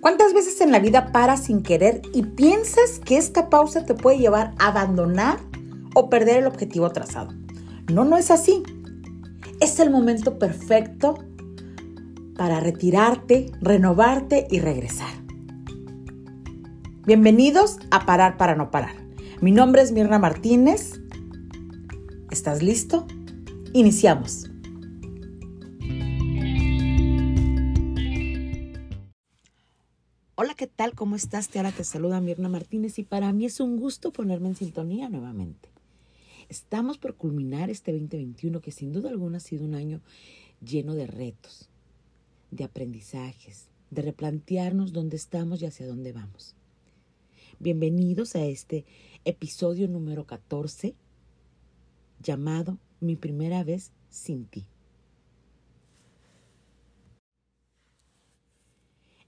¿Cuántas veces en la vida paras sin querer y piensas que esta pausa te puede llevar a abandonar o perder el objetivo trazado? No, no es así. Es el momento perfecto para retirarte, renovarte y regresar. Bienvenidos a Parar para no parar. Mi nombre es Mirna Martínez. ¿Estás listo? Iniciamos. Hola, ¿qué tal? ¿Cómo estás? Te ahora te saluda Mirna Martínez y para mí es un gusto ponerme en sintonía nuevamente. Estamos por culminar este 2021 que sin duda alguna ha sido un año lleno de retos, de aprendizajes, de replantearnos dónde estamos y hacia dónde vamos. Bienvenidos a este episodio número 14 llamado Mi primera vez sin ti.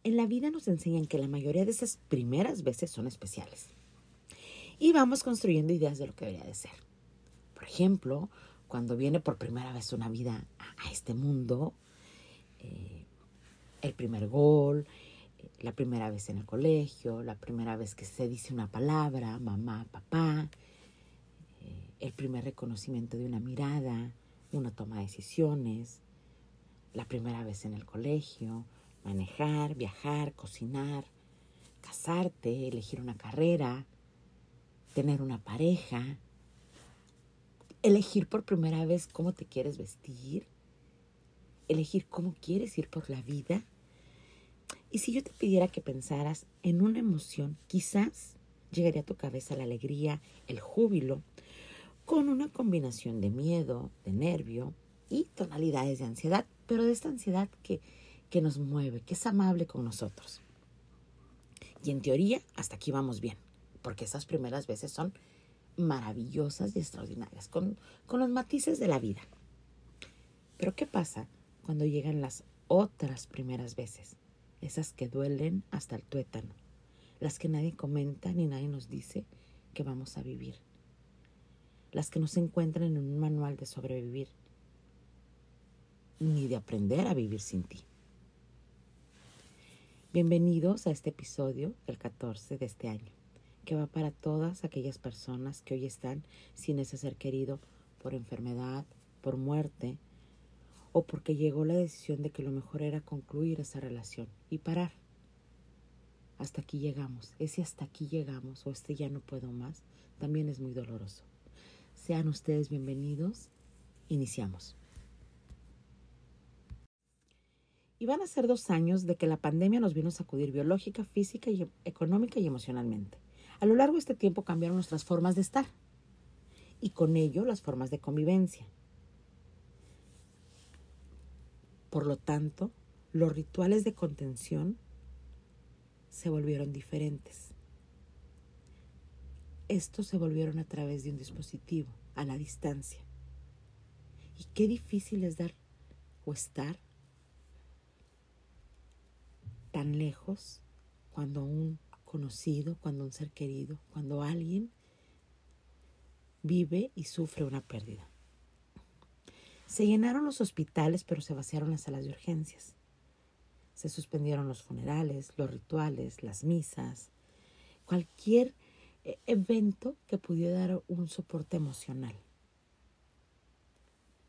En la vida nos enseñan que la mayoría de esas primeras veces son especiales. Y vamos construyendo ideas de lo que debería de ser. Por ejemplo, cuando viene por primera vez una vida a, este mundo, eh, el primer gol, eh, la primera vez en el colegio, la primera vez que se dice una palabra, mamá, papá, eh, el primer reconocimiento de una mirada, una toma de decisiones, la primera vez en el colegio, manejar, viajar, cocinar, casarte, elegir una carrera, tener una pareja, elegir por primera vez cómo te quieres vestir, elegir cómo quieres ir por la vida. Y si yo te pidiera que pensaras en una emoción, quizás llegaría a tu cabeza la alegría, el júbilo, con una combinación de miedo, de nervio y tonalidades de ansiedad, pero de esta ansiedad que que nos mueve, que es amable con nosotros. Y en teoría, hasta aquí vamos bien, porque esas primeras veces son maravillosas y extraordinarias, con, con los matices de la vida. Pero ¿qué pasa cuando llegan las otras primeras veces? Esas que duelen hasta el tuétano, las que nadie comenta ni nadie nos dice que vamos a vivir, las que no se encuentran en un manual de sobrevivir, ni de aprender a vivir sin ti. Bienvenidos a este episodio, el 14 de este año, que va para todas aquellas personas que hoy están sin ese ser querido por enfermedad, por muerte o porque llegó la decisión de que lo mejor era concluir esa relación y parar. Hasta aquí llegamos. Ese hasta aquí llegamos o este ya no puedo más también es muy doloroso. Sean ustedes bienvenidos. Iniciamos. Y van a ser dos años de que la pandemia nos vino a sacudir biológica, física, y económica y emocionalmente. A lo largo de este tiempo cambiaron nuestras formas de estar y con ello las formas de convivencia. Por lo tanto, los rituales de contención se volvieron diferentes. Estos se volvieron a través de un dispositivo, a la distancia. Y qué difícil es dar o estar tan lejos cuando un conocido, cuando un ser querido, cuando alguien vive y sufre una pérdida. Se llenaron los hospitales, pero se vaciaron las salas de urgencias. Se suspendieron los funerales, los rituales, las misas, cualquier eh, evento que pudiera dar un soporte emocional.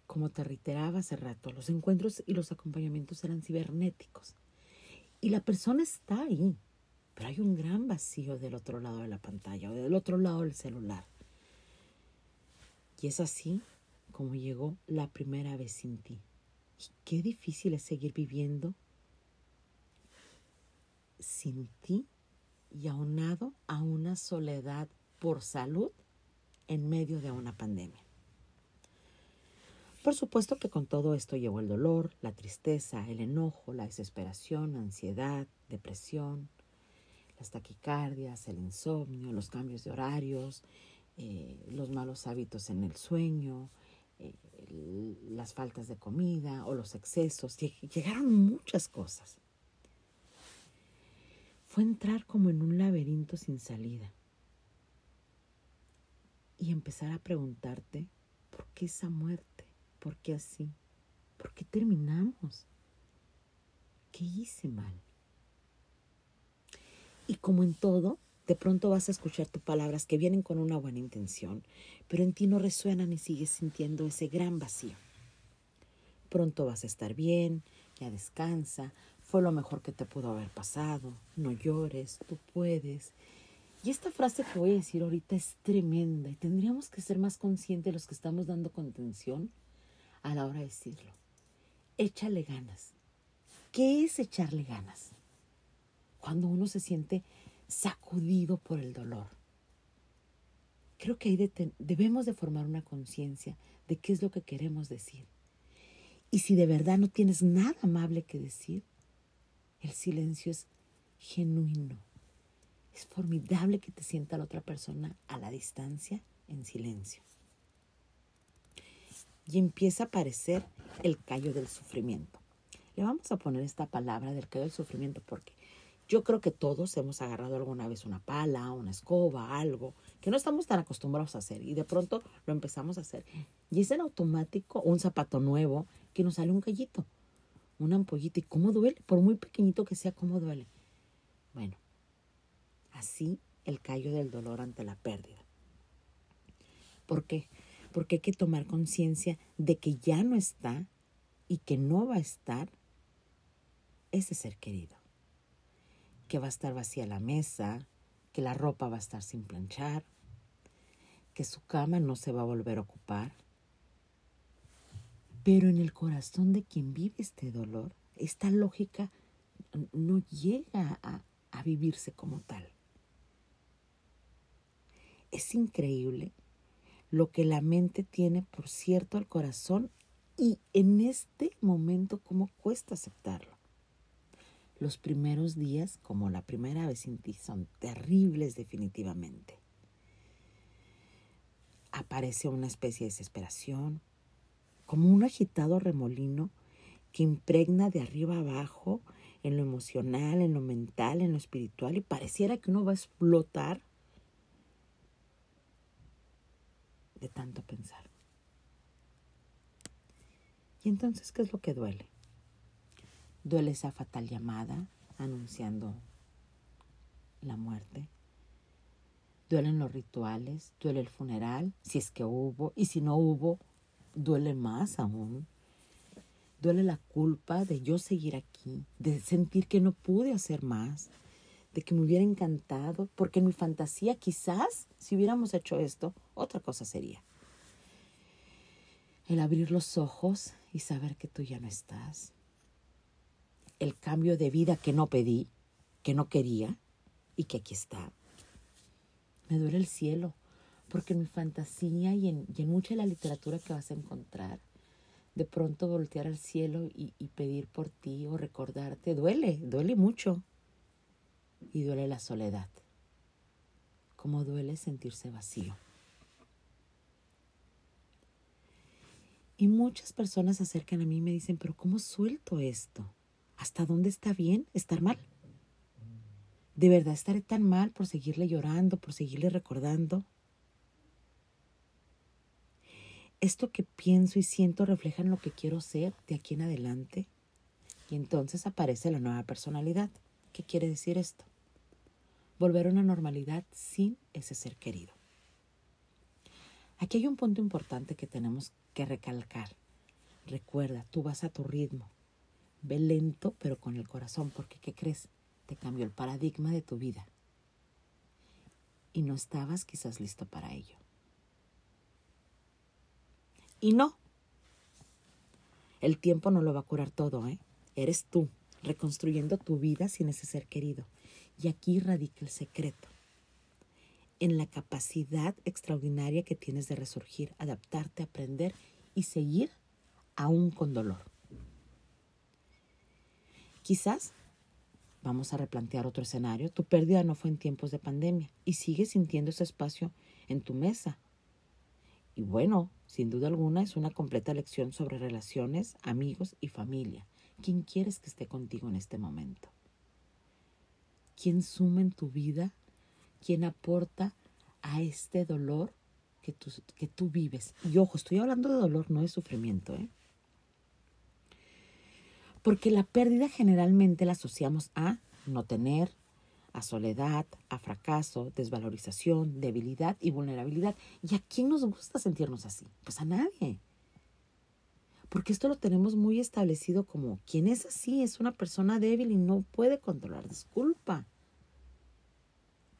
Como te reiteraba hace rato, los encuentros y los acompañamientos eran cibernéticos. Y la persona está ahí, pero hay un gran vacío del otro lado de la pantalla o del otro lado del celular. Y es así como llegó la primera vez sin ti. Y qué difícil es seguir viviendo sin ti y aunado a una soledad por salud en medio de una pandemia. Por supuesto que con todo esto llevó el dolor, la tristeza, el enojo, la desesperación, ansiedad, depresión, las taquicardias, el insomnio, los cambios de horarios, eh, los malos hábitos en el sueño, eh, las faltas de comida o los excesos. Llegaron muchas cosas. Fue entrar como en un laberinto sin salida y empezar a preguntarte, ¿por qué esa muerte? ¿Por qué así? ¿Por qué terminamos? ¿Qué hice mal? Y como en todo, de pronto vas a escuchar tus palabras que vienen con una buena intención, pero en ti no resuenan y sigues sintiendo ese gran vacío. Pronto vas a estar bien, ya descansa, fue lo mejor que te pudo haber pasado, no llores, tú puedes. Y esta frase que voy a decir ahorita es tremenda y tendríamos que ser más conscientes los que estamos dando contención a la hora de decirlo. Échale ganas. ¿Qué es echarle ganas? Cuando uno se siente sacudido por el dolor. Creo que ahí debemos de formar una conciencia de qué es lo que queremos decir. Y si de verdad no tienes nada amable que decir, el silencio es genuino. Es formidable que te sienta la otra persona a la distancia en silencio. Y empieza a aparecer el callo del sufrimiento. Le vamos a poner esta palabra del callo del sufrimiento porque yo creo que todos hemos agarrado alguna vez una pala, una escoba, algo que no estamos tan acostumbrados a hacer y de pronto lo empezamos a hacer. Y es en automático un zapato nuevo que nos sale un callito, una ampollita. ¿Y cómo duele? Por muy pequeñito que sea, ¿cómo duele? Bueno, así el callo del dolor ante la pérdida. ¿Por qué? Porque hay que tomar conciencia de que ya no está y que no va a estar ese ser querido que va a estar vacía la mesa, que la ropa va a estar sin planchar, que su cama no se va a volver a ocupar. Pero en el corazón de quien vive este dolor, esta lógica no llega a, a vivirse como tal. Es increíble lo que la mente tiene por cierto al corazón y en este momento cómo cuesta aceptarlo. Los primeros días, como la primera vez sin ti, son terribles definitivamente. Aparece una especie de desesperación, como un agitado remolino que impregna de arriba abajo en lo emocional, en lo mental, en lo espiritual y pareciera que uno va a explotar de tanto pensar. Y entonces, ¿qué es lo que duele? Duele esa fatal llamada anunciando la muerte. Duelen los rituales, duele el funeral, si es que hubo, y si no hubo, duele más aún. Duele la culpa de yo seguir aquí, de sentir que no pude hacer más, de que me hubiera encantado, porque en mi fantasía quizás si hubiéramos hecho esto, otra cosa sería. El abrir los ojos y saber que tú ya no estás, el cambio de vida que no pedí, que no quería y que aquí está. Me duele el cielo, porque en mi fantasía y en, mucha de la literatura que vas a encontrar, de pronto voltear al cielo y, y pedir por ti o recordarte, duele, duele mucho. Y duele la soledad, como duele sentirse vacío. Y muchas personas se acercan a mí y me dicen, pero ¿cómo suelto esto? ¿Hasta dónde está bien estar mal? ¿De verdad estaré tan mal por seguirle llorando, por seguirle recordando? ¿Esto que pienso y siento refleja lo que quiero ser de aquí en adelante? Y entonces aparece la nueva personalidad. ¿Qué quiere decir esto? Volver a una normalidad sin ese ser querido. Aquí hay un punto importante que tenemos que recalcar. Recuerda, tú vas a tu ritmo, Ve lento, pero con el corazón, porque ¿qué crees? Te cambió el paradigma de tu vida. Y no estabas quizás listo para ello. Y no. El tiempo no lo va a curar todo, ¿eh? Eres tú, reconstruyendo tu vida sin ese ser querido. Y aquí radica el secreto. En la capacidad extraordinaria que tienes de resurgir, adaptarte, aprender y seguir aún con dolor. Quizás vamos a replantear otro escenario. Tu pérdida no fue en tiempos de pandemia y sigues sintiendo ese espacio en tu mesa. Y bueno, sin duda alguna es una completa lección sobre relaciones, amigos y familia. ¿Quién quieres que esté contigo en este momento? ¿Quién suma en tu vida? ¿Quién aporta a este dolor que tú, que tú vives? Y ojo, estoy hablando de dolor, no de sufrimiento, ¿eh? Porque la pérdida generalmente la asociamos a no tener, a soledad, a fracaso, desvalorización, debilidad y vulnerabilidad. ¿Y a quién nos gusta sentirnos así? Pues a nadie. Porque esto lo tenemos muy establecido como quien es así es una persona débil y no puede controlar. Disculpa.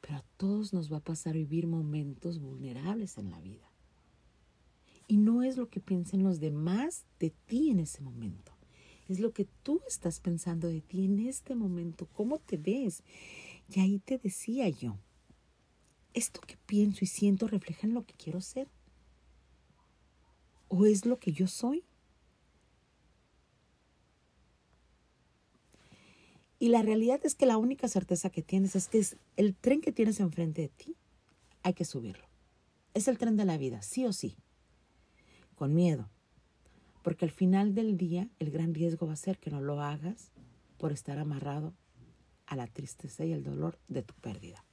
Pero a todos nos va a pasar vivir momentos vulnerables en la vida. Y no es lo que piensen los demás de ti en ese momento. Es lo que tú estás pensando de ti en este momento. ¿Cómo te ves? Y ahí te decía yo, ¿esto que pienso y siento refleja en lo que quiero ser? ¿O es lo que yo soy? Y la realidad es que la única certeza que tienes es que es el tren que tienes enfrente de ti, hay que subirlo. Es el tren de la vida, sí o sí. Con miedo. Porque al final del día el gran riesgo va a ser que no lo hagas por estar amarrado a la tristeza y el dolor de tu pérdida.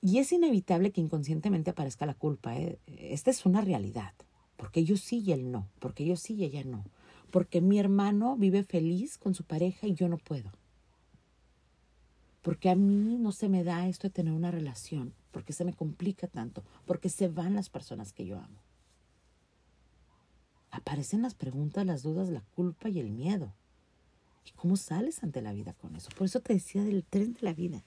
Y es inevitable que inconscientemente aparezca la culpa. ¿eh? Esta es una realidad. Porque yo sí y él no. Porque yo sí y ella no. Porque mi hermano vive feliz con su pareja y yo no puedo. Porque a mí no se me da esto de tener una relación. Porque se me complica tanto. Porque se van las personas que yo amo. Aparecen las preguntas, las dudas, la culpa y el miedo. ¿Y cómo sales ante la vida con eso? Por eso te decía del tren de la vida.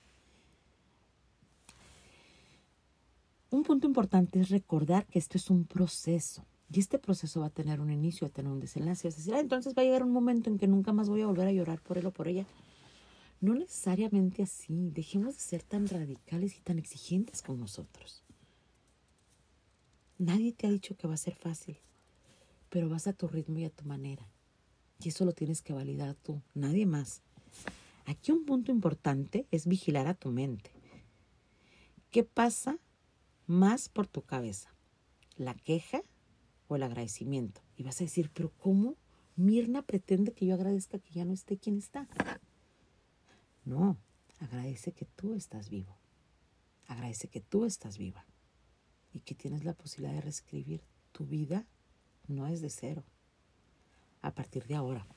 Un punto importante es recordar que esto es un proceso. Y este proceso va a tener un inicio, va a tener un desenlace. Es decir, ah, entonces va a llegar un momento en que nunca más voy a volver a llorar por él o por ella. No necesariamente así. Dejemos de ser tan radicales y tan exigentes con nosotros. Nadie te ha dicho que va a ser fácil, pero vas a tu ritmo y a tu manera. Y eso lo tienes que validar tú, nadie más. Aquí un punto importante es vigilar a tu mente. ¿Qué pasa más por tu cabeza? ¿La queja o el agradecimiento? Y vas a decir, pero ¿cómo Mirna pretende que yo agradezca que ya no esté quien está? No, agradece que tú estás vivo. Agradece que tú estás viva y que tienes la posibilidad de reescribir tu vida no es de cero a partir de ahora.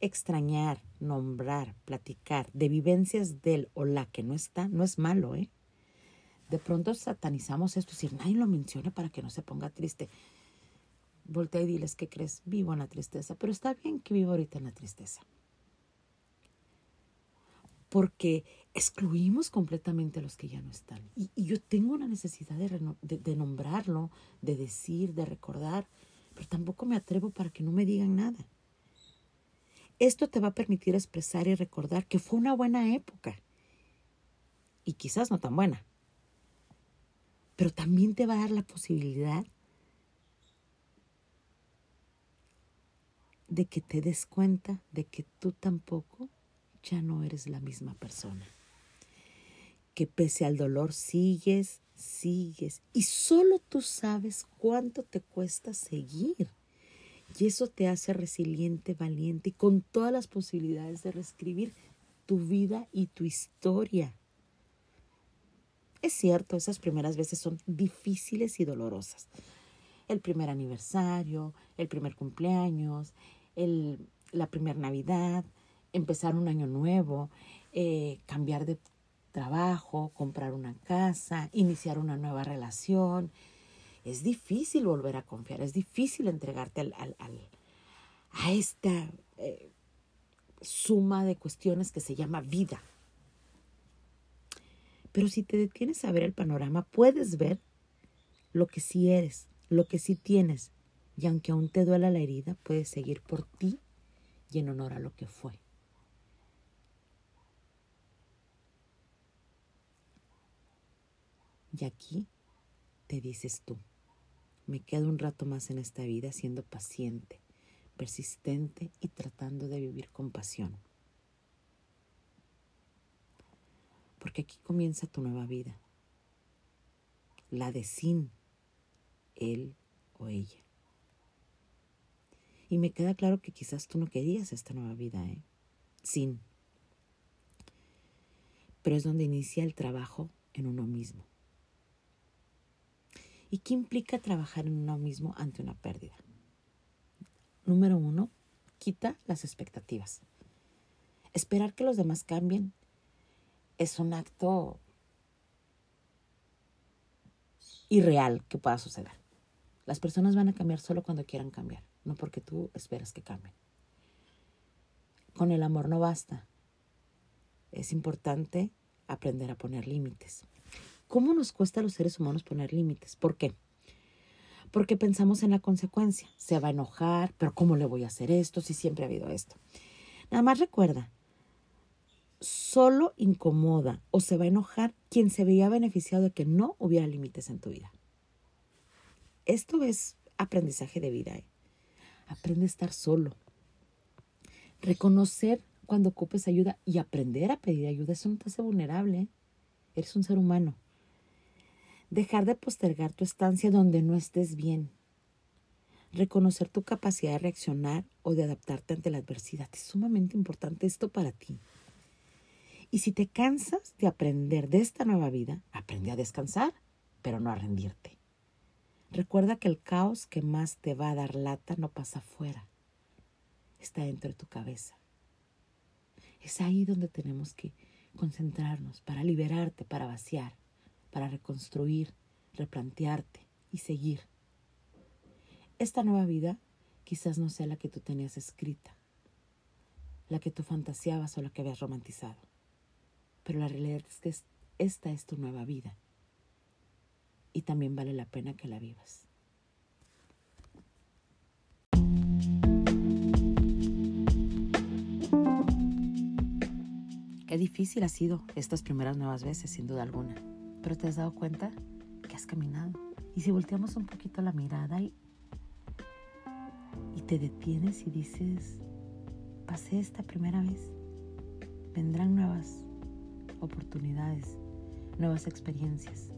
Extrañar, nombrar, platicar de vivencias del o la que no está, no es malo, ¿eh? De pronto satanizamos esto, si nadie lo menciona para que no se ponga triste. Voltea y diles que crees, vivo en la tristeza, pero está bien que vivo ahorita en la tristeza. Porque excluimos completamente a los que ya no están. Y, yo tengo una necesidad de nombrarlo, de decir, de recordar pero tampoco me atrevo para que no me digan nada. Esto te va a permitir expresar y recordar que fue una buena época. Y quizás no tan buena. Pero también te va a dar la posibilidad de que te des cuenta de que tú tampoco ya no eres la misma persona. Que pese al dolor sigues sigues y solo tú sabes cuánto te cuesta seguir. Y eso te hace resiliente, valiente y con todas las posibilidades de reescribir tu vida y tu historia. Es cierto, esas primeras veces son difíciles y dolorosas. El primer aniversario, el primer cumpleaños, el, la primera Navidad, empezar un año nuevo, eh, cambiar de trabajo, comprar una casa, iniciar una nueva relación. Es difícil volver a confiar, es difícil entregarte al, a esta eh, suma de cuestiones que se llama vida. Pero si te detienes a ver el panorama, puedes ver lo que sí eres, lo que sí tienes. Y aunque aún te duela la herida, puedes seguir por ti y en honor a lo que fue. Y aquí te dices tú, me quedo un rato más en esta vida siendo paciente, persistente y tratando de vivir con pasión. Porque aquí comienza tu nueva vida, la de sin él o ella. Y me queda claro que quizás tú no querías esta nueva vida, ¿eh? Sin. Pero es donde inicia el trabajo en uno mismo. ¿Y qué implica trabajar en uno mismo ante una pérdida? Número uno, quita las expectativas. Esperar que los demás cambien es un acto irreal que pueda suceder. Las personas van a cambiar solo cuando quieran cambiar, no porque tú esperas que cambien. Con el amor no basta. Es importante aprender a poner límites. ¿Cómo nos cuesta a los seres humanos poner límites? ¿Por qué? Porque pensamos en la consecuencia. Se va a enojar, pero ¿cómo le voy a hacer esto si siempre ha habido esto? Nada más recuerda, solo incomoda o se va a enojar quien se veía beneficiado de que no hubiera límites en tu vida. Esto es aprendizaje de vida. ¿eh? Aprende a estar solo. Reconocer cuando ocupes ayuda y aprender a pedir ayuda. Eso no te hace vulnerable. ¿eh? Eres un ser humano. Dejar de postergar tu estancia donde no estés bien. Reconocer tu capacidad de reaccionar o de adaptarte ante la adversidad. Es sumamente importante esto para ti. Y si te cansas de aprender de esta nueva vida, aprende a descansar, pero no a rendirte. Recuerda que el caos que más te va a dar lata no pasa afuera, está dentro de tu cabeza. Es ahí donde tenemos que concentrarnos para liberarte, para vaciar, para reconstruir, replantearte y seguir. Esta nueva vida quizás no sea la que tú tenías escrita, la que tú fantaseabas o la que habías romantizado. Pero la realidad es que esta es tu nueva vida. Y también vale la pena que la vivas. Qué difícil ha sido estas primeras nuevas veces, sin duda alguna. Pero te has dado cuenta que has caminado. Y si volteamos un poquito la mirada y, y te detienes y dices, pasé esta primera vez, vendrán nuevas oportunidades, nuevas experiencias.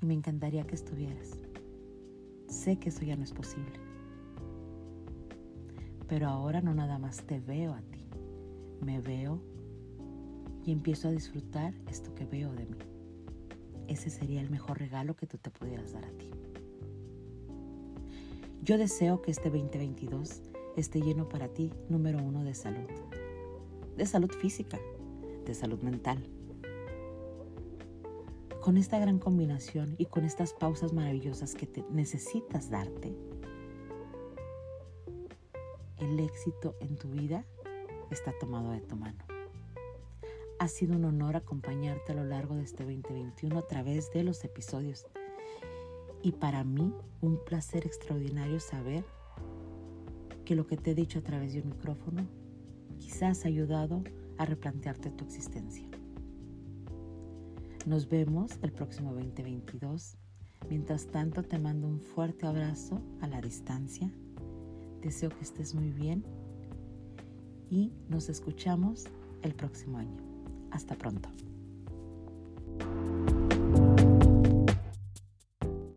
Y me encantaría que estuvieras. Sé que eso ya no es posible. Pero ahora no nada más te veo a ti, me veo y empiezo a disfrutar esto que veo de mí. Ese sería el mejor regalo que tú te pudieras dar a ti. Yo deseo que este 2022 esté lleno para ti, número uno, de salud. De salud física, de salud mental. Con esta gran combinación y con estas pausas maravillosas que te necesitas darte, el éxito en tu vida está tomado de tu mano. Ha sido un honor acompañarte a lo largo de este 2021 a través de los episodios. Y para mí un placer extraordinario saber que lo que te he dicho a través de un micrófono quizás ha ayudado a replantearte tu existencia. Nos vemos el próximo 2022. Mientras tanto, te mando un fuerte abrazo a la distancia. Deseo que estés muy bien y nos escuchamos el próximo año. Hasta pronto.